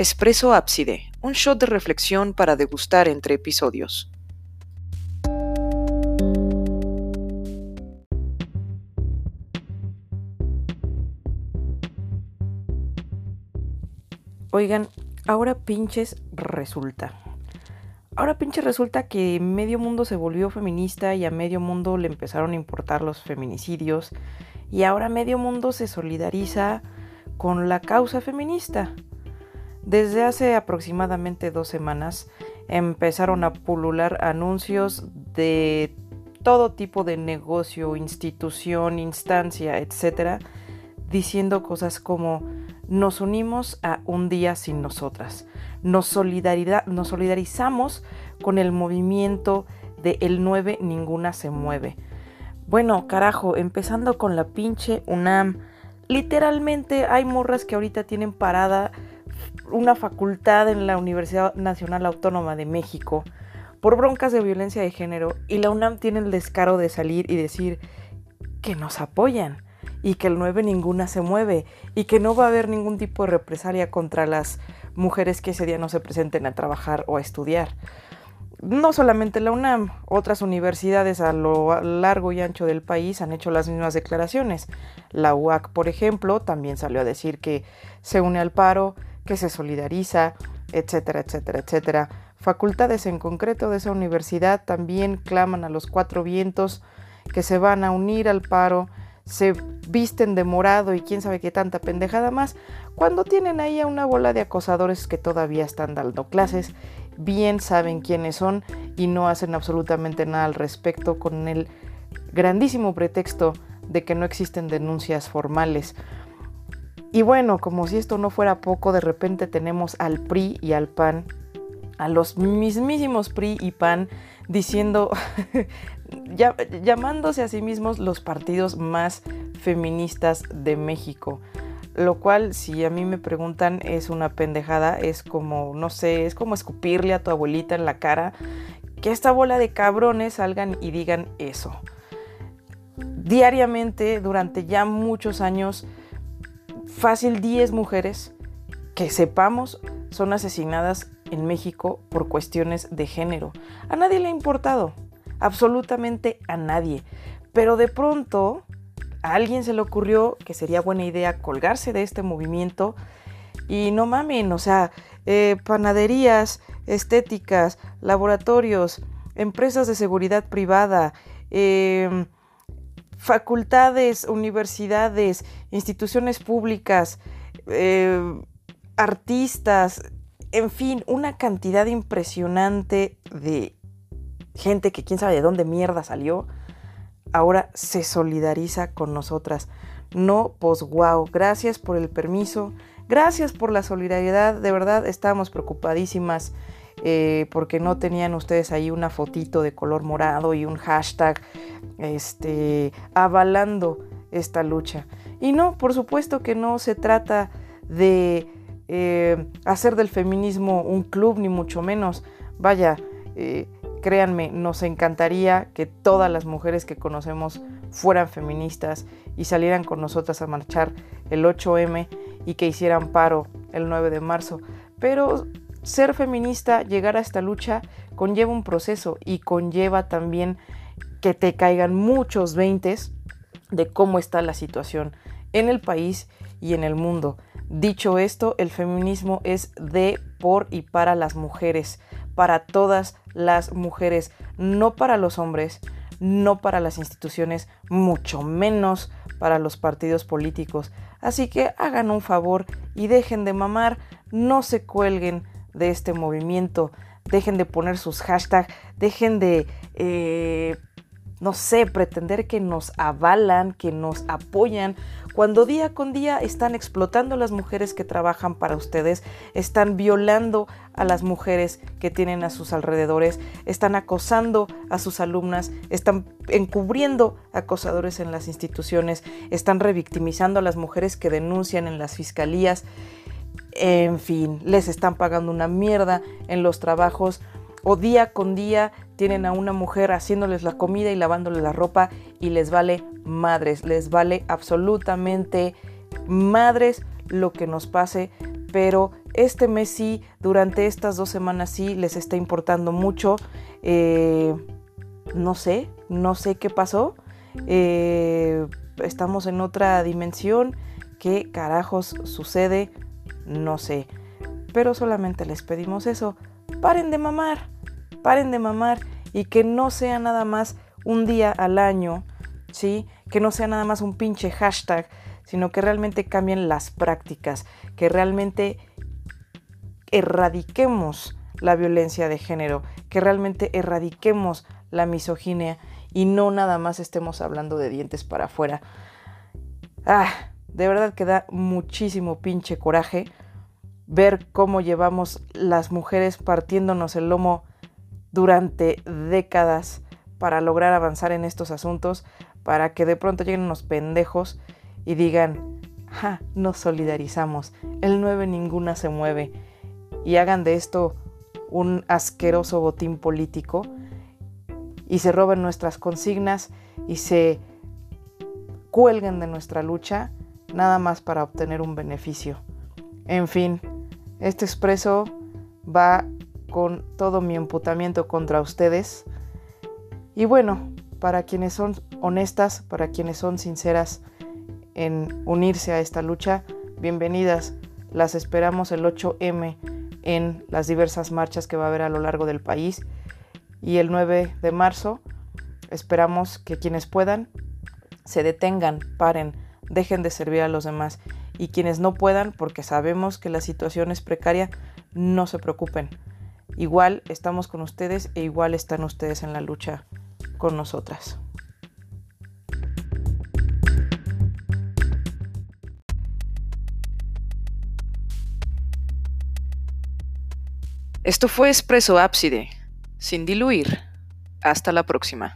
Espresso Ábside, un shot de reflexión para degustar entre episodios. Oigan, ahora pinches resulta. Ahora pinches resulta que medio mundo se volvió feminista y a medio mundo le empezaron a importar los feminicidios y ahora medio mundo se solidariza con la causa feminista. Desde hace aproximadamente dos semanas empezaron a pulular anuncios de todo tipo de negocio, institución, instancia, etcétera, diciendo cosas como nos unimos a un día sin nosotras, nos, nos solidarizamos con el movimiento de el 9 ninguna se mueve. Bueno, carajo, empezando con la pinche UNAM. Literalmente hay morras que ahorita tienen parada una facultad en la Universidad Nacional Autónoma de México por broncas de violencia de género y la UNAM tiene el descaro de salir y decir que nos apoyan y que el 9 ninguna se mueve y que no va a haber ningún tipo de represalia contra las mujeres que ese día no se presenten a trabajar o a estudiar. No solamente la UNAM, otras universidades a lo largo y ancho del país han hecho las mismas declaraciones. La UAC, por ejemplo, también salió a decir que se une al paro, que se solidariza, etcétera, etcétera, etcétera. Facultades en concreto de esa universidad también claman a los cuatro vientos que se van a unir al paro, se visten de morado y quién sabe qué tanta pendejada más, cuando tienen ahí a una bola de acosadores que todavía están dando clases, bien saben quiénes son y no hacen absolutamente nada al respecto con el grandísimo pretexto de que no existen denuncias formales. Y bueno, como si esto no fuera poco, de repente tenemos al PRI y al PAN, a los mismísimos PRI y PAN, diciendo, llamándose a sí mismos los partidos más feministas de México. Lo cual, si a mí me preguntan, es una pendejada, es como, no sé, es como escupirle a tu abuelita en la cara, que esta bola de cabrones salgan y digan eso. Diariamente, durante ya muchos años, fácil 10 mujeres que sepamos son asesinadas en México por cuestiones de género. A nadie le ha importado, absolutamente a nadie. Pero de pronto a alguien se le ocurrió que sería buena idea colgarse de este movimiento y no mamen, o sea, eh, panaderías, estéticas, laboratorios, empresas de seguridad privada, eh, facultades, universidades, instituciones públicas, eh, artistas, en fin, una cantidad impresionante de gente que quién sabe de dónde mierda salió, ahora se solidariza con nosotras. No, pues wow, gracias por el permiso, gracias por la solidaridad, de verdad estamos preocupadísimas eh, porque no tenían ustedes ahí una fotito de color morado y un hashtag este, avalando esta lucha. Y no, por supuesto que no se trata de eh, hacer del feminismo un club, ni mucho menos. Vaya, eh, créanme, nos encantaría que todas las mujeres que conocemos fueran feministas y salieran con nosotras a marchar el 8M y que hicieran paro el 9 de marzo. Pero ser feminista, llegar a esta lucha, conlleva un proceso y conlleva también que te caigan muchos veintes de cómo está la situación en el país y en el mundo. Dicho esto, el feminismo es de, por y para las mujeres, para todas las mujeres, no para los hombres, no para las instituciones, mucho menos para los partidos políticos. Así que hagan un favor y dejen de mamar, no se cuelguen de este movimiento, dejen de poner sus hashtags, dejen de, eh, no sé, pretender que nos avalan, que nos apoyan, cuando día con día están explotando a las mujeres que trabajan para ustedes, están violando a las mujeres que tienen a sus alrededores, están acosando a sus alumnas, están encubriendo acosadores en las instituciones, están revictimizando a las mujeres que denuncian en las fiscalías. En fin, les están pagando una mierda en los trabajos o día con día tienen a una mujer haciéndoles la comida y lavándole la ropa y les vale madres, les vale absolutamente madres lo que nos pase, pero este mes sí, durante estas dos semanas sí les está importando mucho. Eh, no sé, no sé qué pasó. Eh, estamos en otra dimensión. ¿Qué carajos sucede? No sé. Pero solamente les pedimos eso. Paren de mamar. Paren de mamar. Y que no sea nada más un día al año. ¿Sí? Que no sea nada más un pinche hashtag. Sino que realmente cambien las prácticas. Que realmente erradiquemos la violencia de género. Que realmente erradiquemos la misoginia y no nada más estemos hablando de dientes para afuera. Ah, de verdad que da muchísimo pinche coraje ver cómo llevamos las mujeres partiéndonos el lomo durante décadas para lograr avanzar en estos asuntos, para que de pronto lleguen unos pendejos y digan, ja, nos solidarizamos, el 9 ninguna se mueve, y hagan de esto un asqueroso botín político y se roben nuestras consignas y se cuelguen de nuestra lucha nada más para obtener un beneficio. En fin, este expreso va con todo mi emputamiento contra ustedes. Y bueno, para quienes son honestas, para quienes son sinceras en unirse a esta lucha, bienvenidas. Las esperamos el 8M en las diversas marchas que va a haber a lo largo del país y el 9 de marzo esperamos que quienes puedan se detengan, paren, dejen de servir a los demás y quienes no puedan, porque sabemos que la situación es precaria, no se preocupen. Igual estamos con ustedes e igual están ustedes en la lucha con nosotras. Esto fue Expreso Ábside sin diluir. Hasta la próxima.